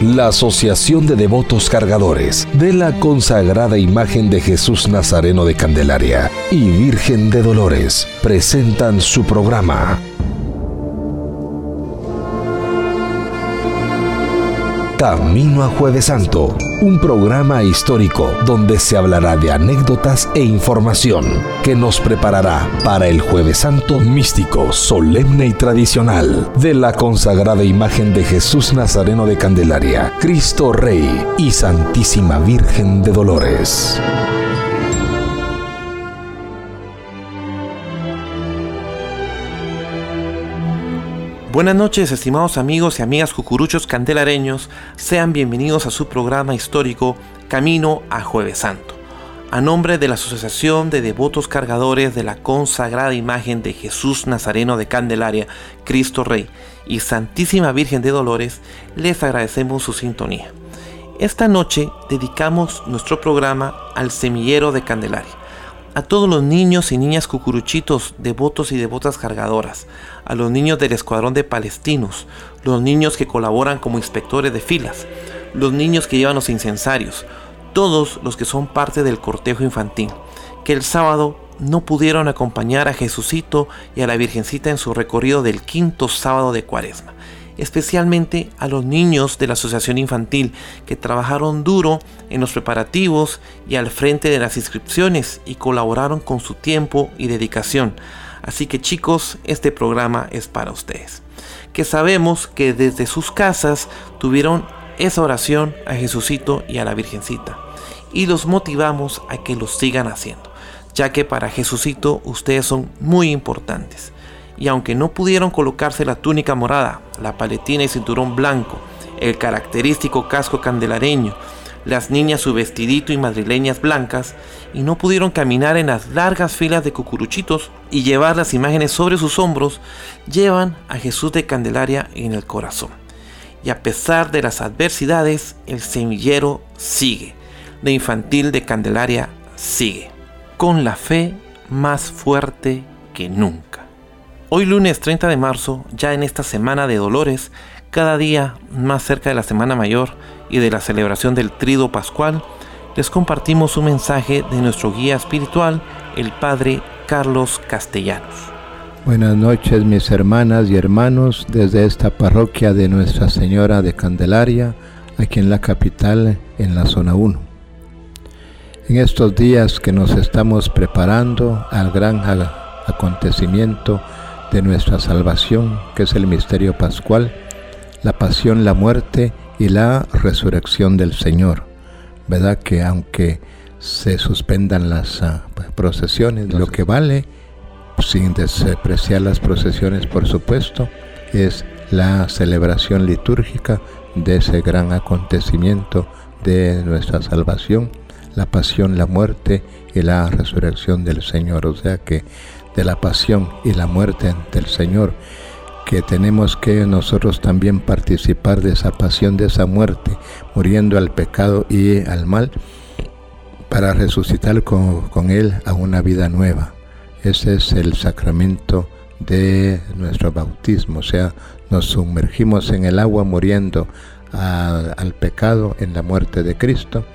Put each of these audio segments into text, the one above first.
la Asociación de Devotos Cargadores de la consagrada imagen de Jesús Nazareno de Candelaria y Virgen de Dolores presentan su programa Camino a Jueves Santo, un programa histórico donde se hablará de anécdotas e información que nos preparará para el Jueves Santo místico, solemne y tradicional de la consagrada imagen de Jesús Nazareno de Candelaria, Cristo Rey y Santísima Virgen de Dolores. Buenas noches, estimados amigos y amigas cucuruchos candelareños. Sean bienvenidos a su programa histórico Camino a Jueves Santo. A nombre de la Asociación de Devotos Cargadores de la consagrada imagen de Jesús Nazareno de Candelaria, Cristo Rey y Santísima Virgen de Dolores, les agradecemos su sintonía. Esta noche dedicamos nuestro programa al semillero de Candelaria a todos los niños y niñas cucuruchitos, devotos y devotas cargadoras, a los niños del escuadrón de palestinos, los niños que colaboran como inspectores de filas, los niños que llevan los incensarios, todos los que son parte del cortejo infantil, que el sábado no pudieron acompañar a Jesucito y a la Virgencita en su recorrido del quinto sábado de Cuaresma especialmente a los niños de la Asociación Infantil que trabajaron duro en los preparativos y al frente de las inscripciones y colaboraron con su tiempo y dedicación. Así que chicos, este programa es para ustedes. Que sabemos que desde sus casas tuvieron esa oración a Jesucito y a la Virgencita. Y los motivamos a que lo sigan haciendo, ya que para Jesucito ustedes son muy importantes y aunque no pudieron colocarse la túnica morada, la paletina y cinturón blanco, el característico casco candelareño, las niñas su vestidito y madrileñas blancas, y no pudieron caminar en las largas filas de cucuruchitos y llevar las imágenes sobre sus hombros, llevan a Jesús de Candelaria en el corazón. Y a pesar de las adversidades, el semillero sigue, la infantil de Candelaria sigue, con la fe más fuerte que nunca. Hoy lunes 30 de marzo, ya en esta semana de dolores, cada día más cerca de la Semana Mayor y de la celebración del Trido Pascual, les compartimos un mensaje de nuestro guía espiritual, el Padre Carlos Castellanos. Buenas noches mis hermanas y hermanos desde esta parroquia de Nuestra Señora de Candelaria, aquí en la capital, en la zona 1. En estos días que nos estamos preparando al gran acontecimiento de nuestra salvación, que es el misterio pascual, la pasión, la muerte y la resurrección del Señor. ¿Verdad que aunque se suspendan las ah, procesiones, lo que vale, sin despreciar las procesiones por supuesto, es la celebración litúrgica de ese gran acontecimiento de nuestra salvación, la pasión, la muerte y la resurrección del Señor. O sea que de la pasión y la muerte del Señor, que tenemos que nosotros también participar de esa pasión, de esa muerte, muriendo al pecado y al mal, para resucitar con, con Él a una vida nueva. Ese es el sacramento de nuestro bautismo, o sea, nos sumergimos en el agua muriendo al pecado en la muerte de Cristo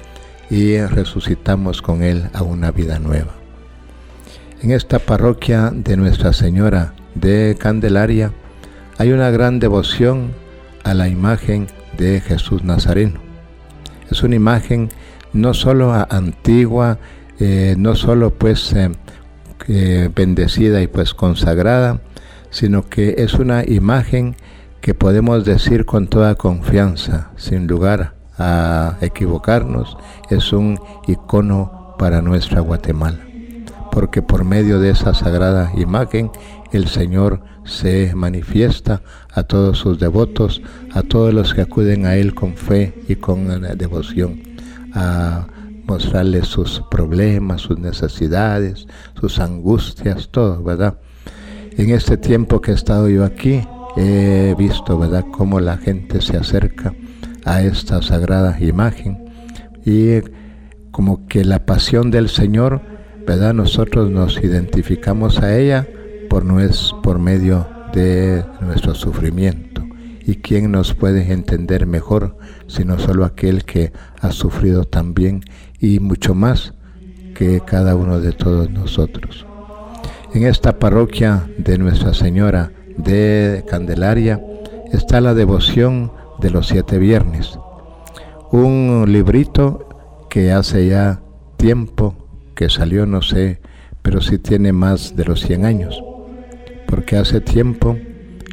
y resucitamos con Él a una vida nueva. En esta parroquia de Nuestra Señora de Candelaria hay una gran devoción a la imagen de Jesús Nazareno. Es una imagen no solo antigua, eh, no solo pues eh, bendecida y pues consagrada, sino que es una imagen que podemos decir con toda confianza, sin lugar a equivocarnos, es un icono para nuestra Guatemala porque por medio de esa sagrada imagen el Señor se manifiesta a todos sus devotos, a todos los que acuden a Él con fe y con devoción, a mostrarles sus problemas, sus necesidades, sus angustias, todo, ¿verdad? En este tiempo que he estado yo aquí, he visto, ¿verdad?, cómo la gente se acerca a esta sagrada imagen y como que la pasión del Señor ¿verdad? Nosotros nos identificamos a ella por, por medio de nuestro sufrimiento ¿Y quién nos puede entender mejor sino solo aquel que ha sufrido también y mucho más que cada uno de todos nosotros? En esta parroquia de Nuestra Señora de Candelaria está la devoción de los siete viernes, un librito que hace ya tiempo que salió, no sé, pero sí tiene más de los 100 años, porque hace tiempo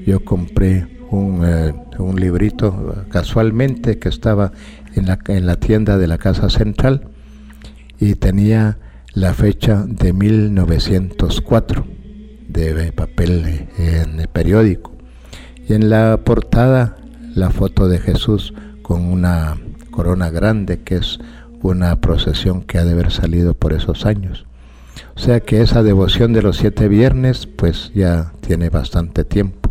yo compré un, eh, un librito casualmente que estaba en la, en la tienda de la Casa Central y tenía la fecha de 1904 de papel en el periódico y en la portada la foto de Jesús con una corona grande que es una procesión que ha de haber salido por esos años. O sea que esa devoción de los siete viernes pues ya tiene bastante tiempo.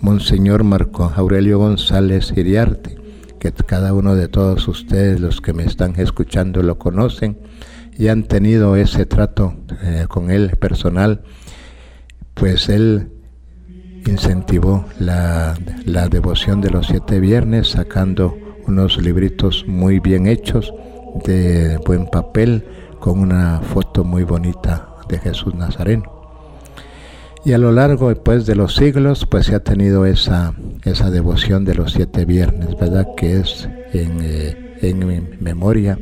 Monseñor Marco Aurelio González Iriarte, que cada uno de todos ustedes, los que me están escuchando, lo conocen y han tenido ese trato eh, con él personal, pues él incentivó la, la devoción de los siete viernes sacando unos libritos muy bien hechos de buen papel con una foto muy bonita de Jesús Nazareno. Y a lo largo pues, de los siglos pues se ha tenido esa, esa devoción de los siete viernes, ¿verdad? Que es en, eh, en memoria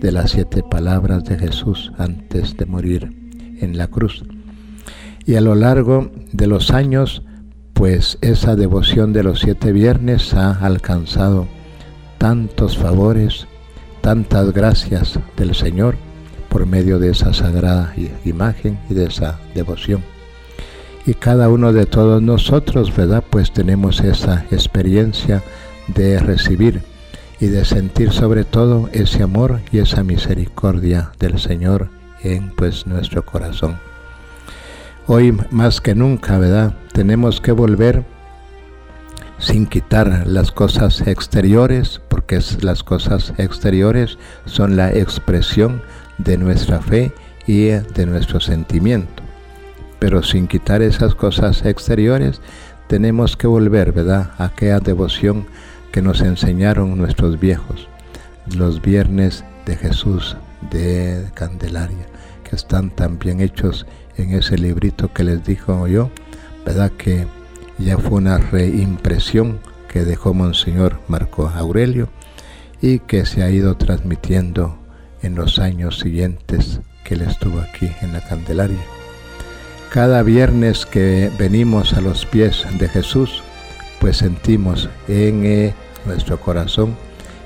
de las siete palabras de Jesús antes de morir en la cruz. Y a lo largo de los años pues esa devoción de los siete viernes ha alcanzado tantos favores, tantas gracias del Señor por medio de esa sagrada imagen y de esa devoción. Y cada uno de todos nosotros, ¿verdad? Pues tenemos esa experiencia de recibir y de sentir sobre todo ese amor y esa misericordia del Señor en pues nuestro corazón. Hoy más que nunca, ¿verdad? Tenemos que volver sin quitar las cosas exteriores, porque las cosas exteriores son la expresión de nuestra fe y de nuestro sentimiento. Pero sin quitar esas cosas exteriores, tenemos que volver, ¿verdad?, a aquella devoción que nos enseñaron nuestros viejos, los viernes de Jesús de Candelaria, que están tan bien hechos en ese librito que les dijo yo, ¿verdad?, que ya fue una reimpresión que dejó Monseñor Marco Aurelio y que se ha ido transmitiendo en los años siguientes que él estuvo aquí en la Candelaria. Cada viernes que venimos a los pies de Jesús, pues sentimos en eh, nuestro corazón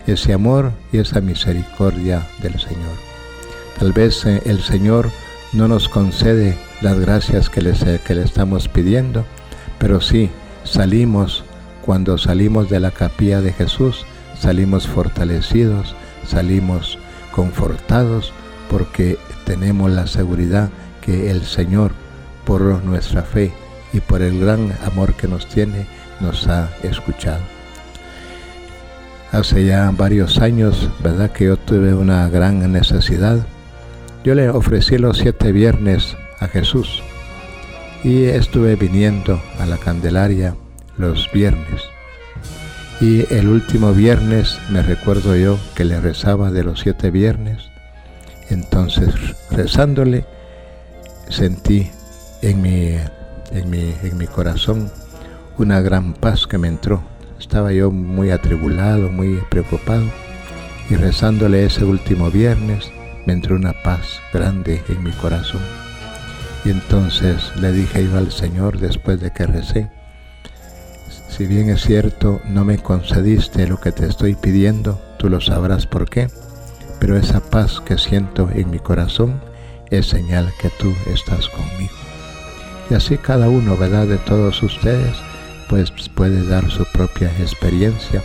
ese amor y esa misericordia del Señor. Tal vez eh, el Señor no nos concede las gracias que, que le estamos pidiendo, pero sí, salimos, cuando salimos de la capilla de Jesús, salimos fortalecidos, salimos confortados, porque tenemos la seguridad que el Señor, por nuestra fe y por el gran amor que nos tiene, nos ha escuchado. Hace ya varios años, ¿verdad? Que yo tuve una gran necesidad. Yo le ofrecí los siete viernes a Jesús y estuve viniendo a la Candelaria los viernes. Y el último viernes me recuerdo yo que le rezaba de los siete viernes. Entonces, rezándole, sentí en mi, en mi, en mi corazón una gran paz que me entró. Estaba yo muy atribulado, muy preocupado. Y rezándole ese último viernes, me entró una paz grande en mi corazón. Y entonces le dije yo al Señor después de que recé, si bien es cierto, no me concediste lo que te estoy pidiendo, tú lo sabrás por qué, pero esa paz que siento en mi corazón es señal que tú estás conmigo. Y así cada uno, ¿verdad? De todos ustedes, pues puede dar su propia experiencia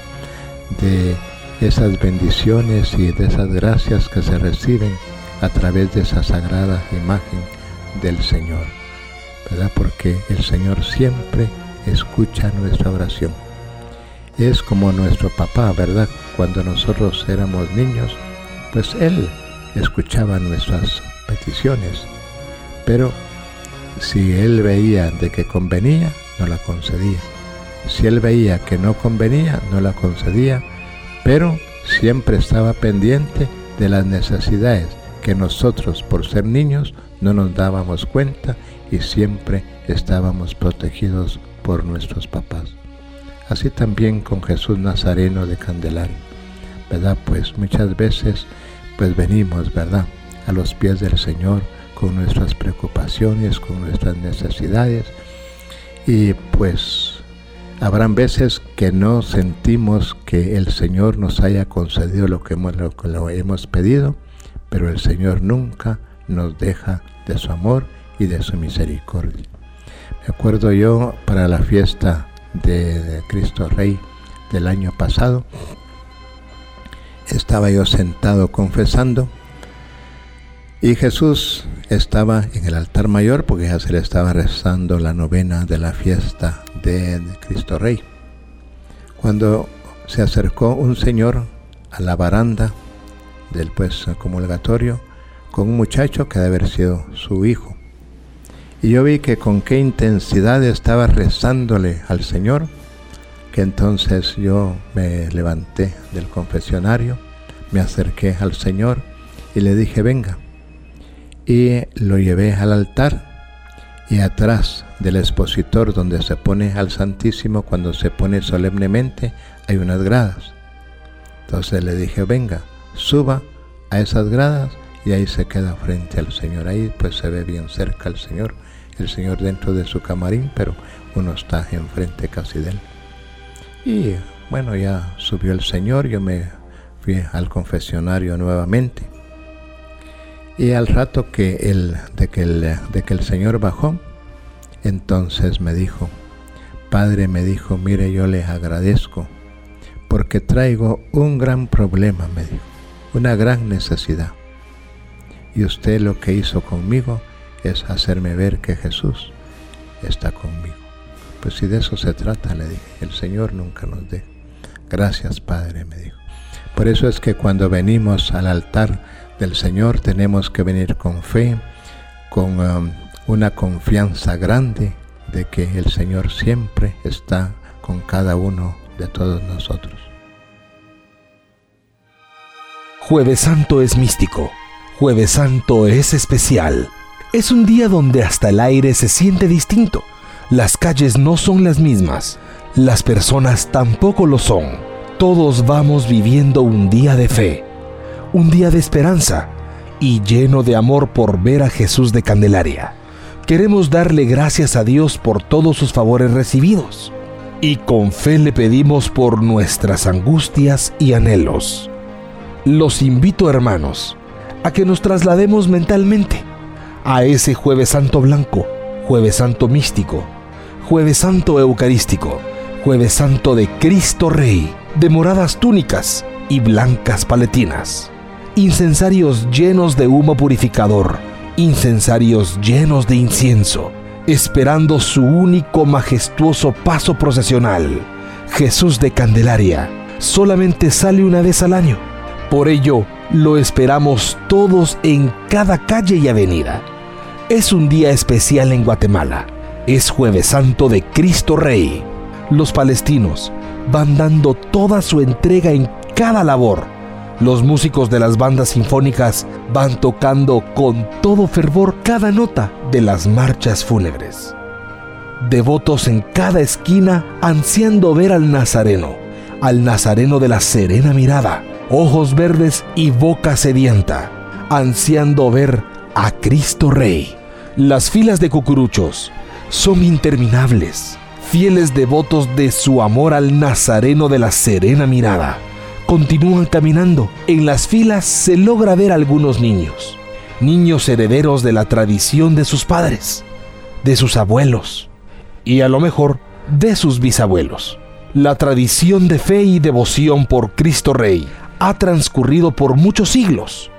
de esas bendiciones y de esas gracias que se reciben a través de esa sagrada imagen del Señor, ¿verdad? Porque el Señor siempre escucha nuestra oración. Es como nuestro papá, ¿verdad? Cuando nosotros éramos niños, pues Él escuchaba nuestras peticiones, pero si Él veía de que convenía, no la concedía. Si él veía que no convenía, no la concedía, pero siempre estaba pendiente de las necesidades que nosotros, por ser niños, no nos dábamos cuenta y siempre estábamos protegidos por nuestros papás. Así también con Jesús Nazareno de Candelaria, ¿verdad? Pues muchas veces pues venimos, ¿verdad? A los pies del Señor con nuestras preocupaciones, con nuestras necesidades y pues habrán veces que no sentimos que el Señor nos haya concedido lo que hemos, lo que hemos pedido, pero el Señor nunca nos deja de su amor y de su misericordia. Me acuerdo yo para la fiesta de, Cristo Rey del año pasado, estaba yo sentado confesando y Jesús estaba en el altar mayor porque ya se le estaba rezando la novena de la fiesta de, Cristo Rey. Cuando se acercó un señor a la baranda del pues comulgatorio con un muchacho que debe haber sido su hijo. Y yo vi que con qué intensidad estaba rezándole al Señor, que entonces yo me levanté del confesionario, me acerqué al Señor y le dije, venga. Y lo llevé al altar y atrás del expositor donde se pone al Santísimo, cuando se pone solemnemente, hay unas gradas. Entonces le dije, venga, suba a esas gradas y ahí se queda frente al Señor. Ahí pues se ve bien cerca al Señor el Señor dentro de su camarín, pero uno está enfrente casi de él. Y bueno, ya subió el Señor, yo me fui al confesionario nuevamente. Y al rato que el, de, que el, de que el Señor bajó, entonces me dijo, Padre me dijo, mire, yo les agradezco porque traigo un gran problema, me dijo, una gran necesidad. Y usted lo que hizo conmigo es hacerme ver que Jesús está conmigo. Pues si de eso se trata, le dije, el Señor nunca nos dé. Gracias, Padre, me dijo. Por eso es que cuando venimos al altar del Señor tenemos que venir con fe, con um, una confianza grande de que el Señor siempre está con cada uno de todos nosotros. Jueves Santo es místico. Jueves Santo es especial es un día donde hasta el aire se siente distinto. Las calles no son las mismas. Las personas tampoco lo son. Todos vamos viviendo un día de fe, un día de esperanza y lleno de amor por ver a Jesús de Candelaria. Queremos darle gracias a Dios por todos sus favores recibidos y con fe le pedimos por nuestras angustias y anhelos. Los invito, hermanos, a que nos traslademos mentalmente a ese jueves santo blanco, jueves santo místico, jueves santo eucarístico, jueves santo de Cristo Rey, de moradas túnicas y blancas paletinas, incensarios llenos de humo purificador, incensarios llenos de incienso, esperando su único majestuoso paso procesional. Jesús de Candelaria solamente sale una vez al año. Por ello, lo esperamos todos en cada calle y avenida es un día especial en Guatemala. Es jueves santo de Cristo Rey. Los palestinos van dando toda su entrega en cada labor. Los músicos de las bandas sinfónicas van tocando con todo fervor cada nota de las marchas fúnebres. Devotos en cada esquina ansiando ver al Nazareno, al Nazareno de la serena mirada, ojos verdes y boca sedienta, ansiando ver a Cristo Rey. Las filas de cucuruchos son interminables, fieles devotos de su amor al Nazareno de la serena mirada. Continúan caminando. En las filas se logra ver algunos niños, niños herederos de la tradición de sus padres, de sus abuelos y a lo mejor de sus bisabuelos. La tradición de fe y devoción por Cristo Rey ha transcurrido por muchos siglos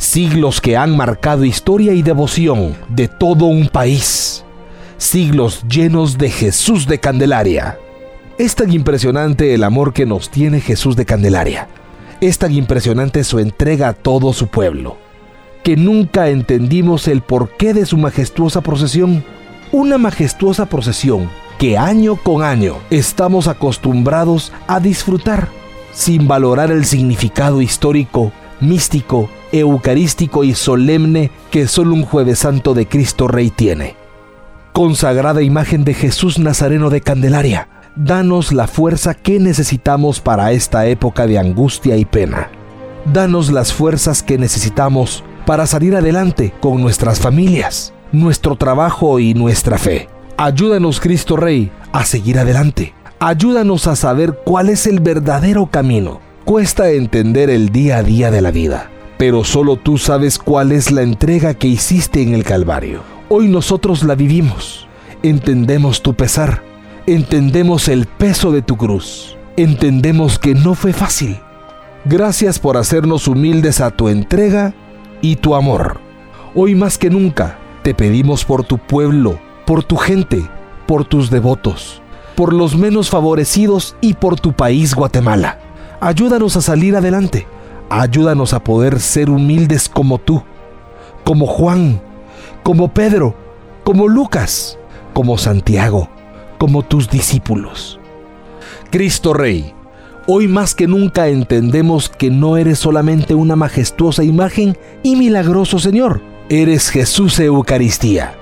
siglos que han marcado historia y devoción de todo un país, siglos llenos de Jesús de Candelaria. Es tan impresionante el amor que nos tiene Jesús de Candelaria, es tan impresionante su entrega a todo su pueblo, que nunca entendimos el porqué de su majestuosa procesión, una majestuosa procesión que año con año estamos acostumbrados a disfrutar, sin valorar el significado histórico, místico, eucarístico y solemne que solo un jueves santo de Cristo Rey tiene. Consagrada imagen de Jesús Nazareno de Candelaria, danos la fuerza que necesitamos para esta época de angustia y pena. Danos las fuerzas que necesitamos para salir adelante con nuestras familias, nuestro trabajo y nuestra fe. Ayúdanos, Cristo Rey, a seguir adelante. Ayúdanos a saber cuál es el verdadero camino. Cuesta entender el día a día de la vida, pero solo tú sabes cuál es la entrega que hiciste en el Calvario. Hoy nosotros la vivimos. Entendemos tu pesar. Entendemos el peso de tu cruz. Entendemos que no fue fácil. Gracias por hacernos humildes a tu entrega y tu amor. Hoy más que nunca te pedimos por tu pueblo, por tu gente, por tus devotos, por los menos favorecidos y por tu país Guatemala. Ayúdanos a salir adelante. Ayúdanos a poder ser humildes como tú, como Juan, como Pedro, como Lucas, como Santiago, como tus discípulos. Cristo Rey, hoy más que nunca entendemos que no eres solamente una majestuosa imagen y milagroso Señor, eres Jesús Eucaristía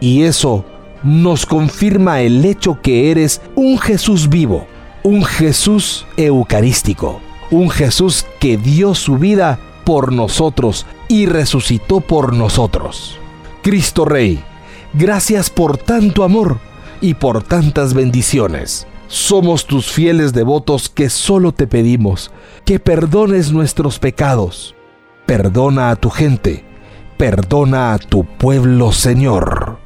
y eso nos confirma el hecho que eres un Jesús vivo, un Jesús eucarístico, un Jesús que dio su vida por nosotros y resucitó por nosotros. Cristo Rey, gracias por tanto amor y por tantas bendiciones. Somos tus fieles devotos que solo te pedimos que perdones nuestros pecados. Perdona a tu gente, perdona a tu pueblo, Señor.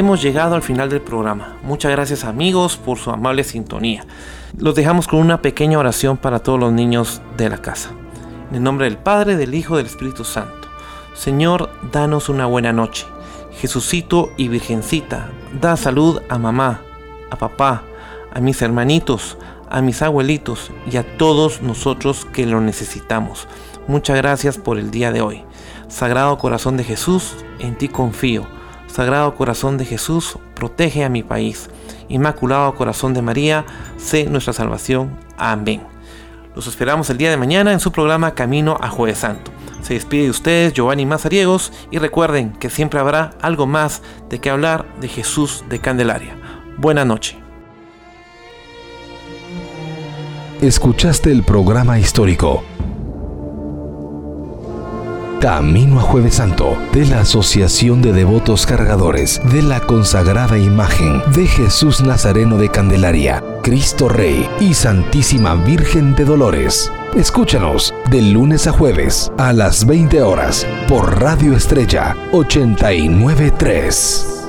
Hemos llegado al final del programa. Muchas gracias amigos por su amable sintonía. Los dejamos con una pequeña oración para todos los niños de la casa. En el nombre del Padre, del Hijo del Espíritu Santo. Señor, danos una buena noche. Jesucito y Virgencita, da salud a mamá, a papá, a mis hermanitos, a mis abuelitos y a todos nosotros que lo necesitamos. Muchas gracias por el día de hoy. Sagrado Corazón de Jesús, en ti confío. Sagrado Corazón de Jesús, protege a mi país. Inmaculado Corazón de María, sé nuestra salvación. Amén. Los esperamos el día de mañana en su programa Camino a Jueves Santo. Se despide de ustedes Giovanni Mazariegos y recuerden que siempre habrá algo más de qué hablar de Jesús de Candelaria. Buena noche. Escuchaste el programa histórico Camino a Jueves Santo de la Asociación de Devotos Cargadores de la consagrada imagen de Jesús Nazareno de Candelaria, Cristo Rey y Santísima Virgen de Dolores. Escúchanos de lunes a jueves a las 20 horas por Radio Estrella 893.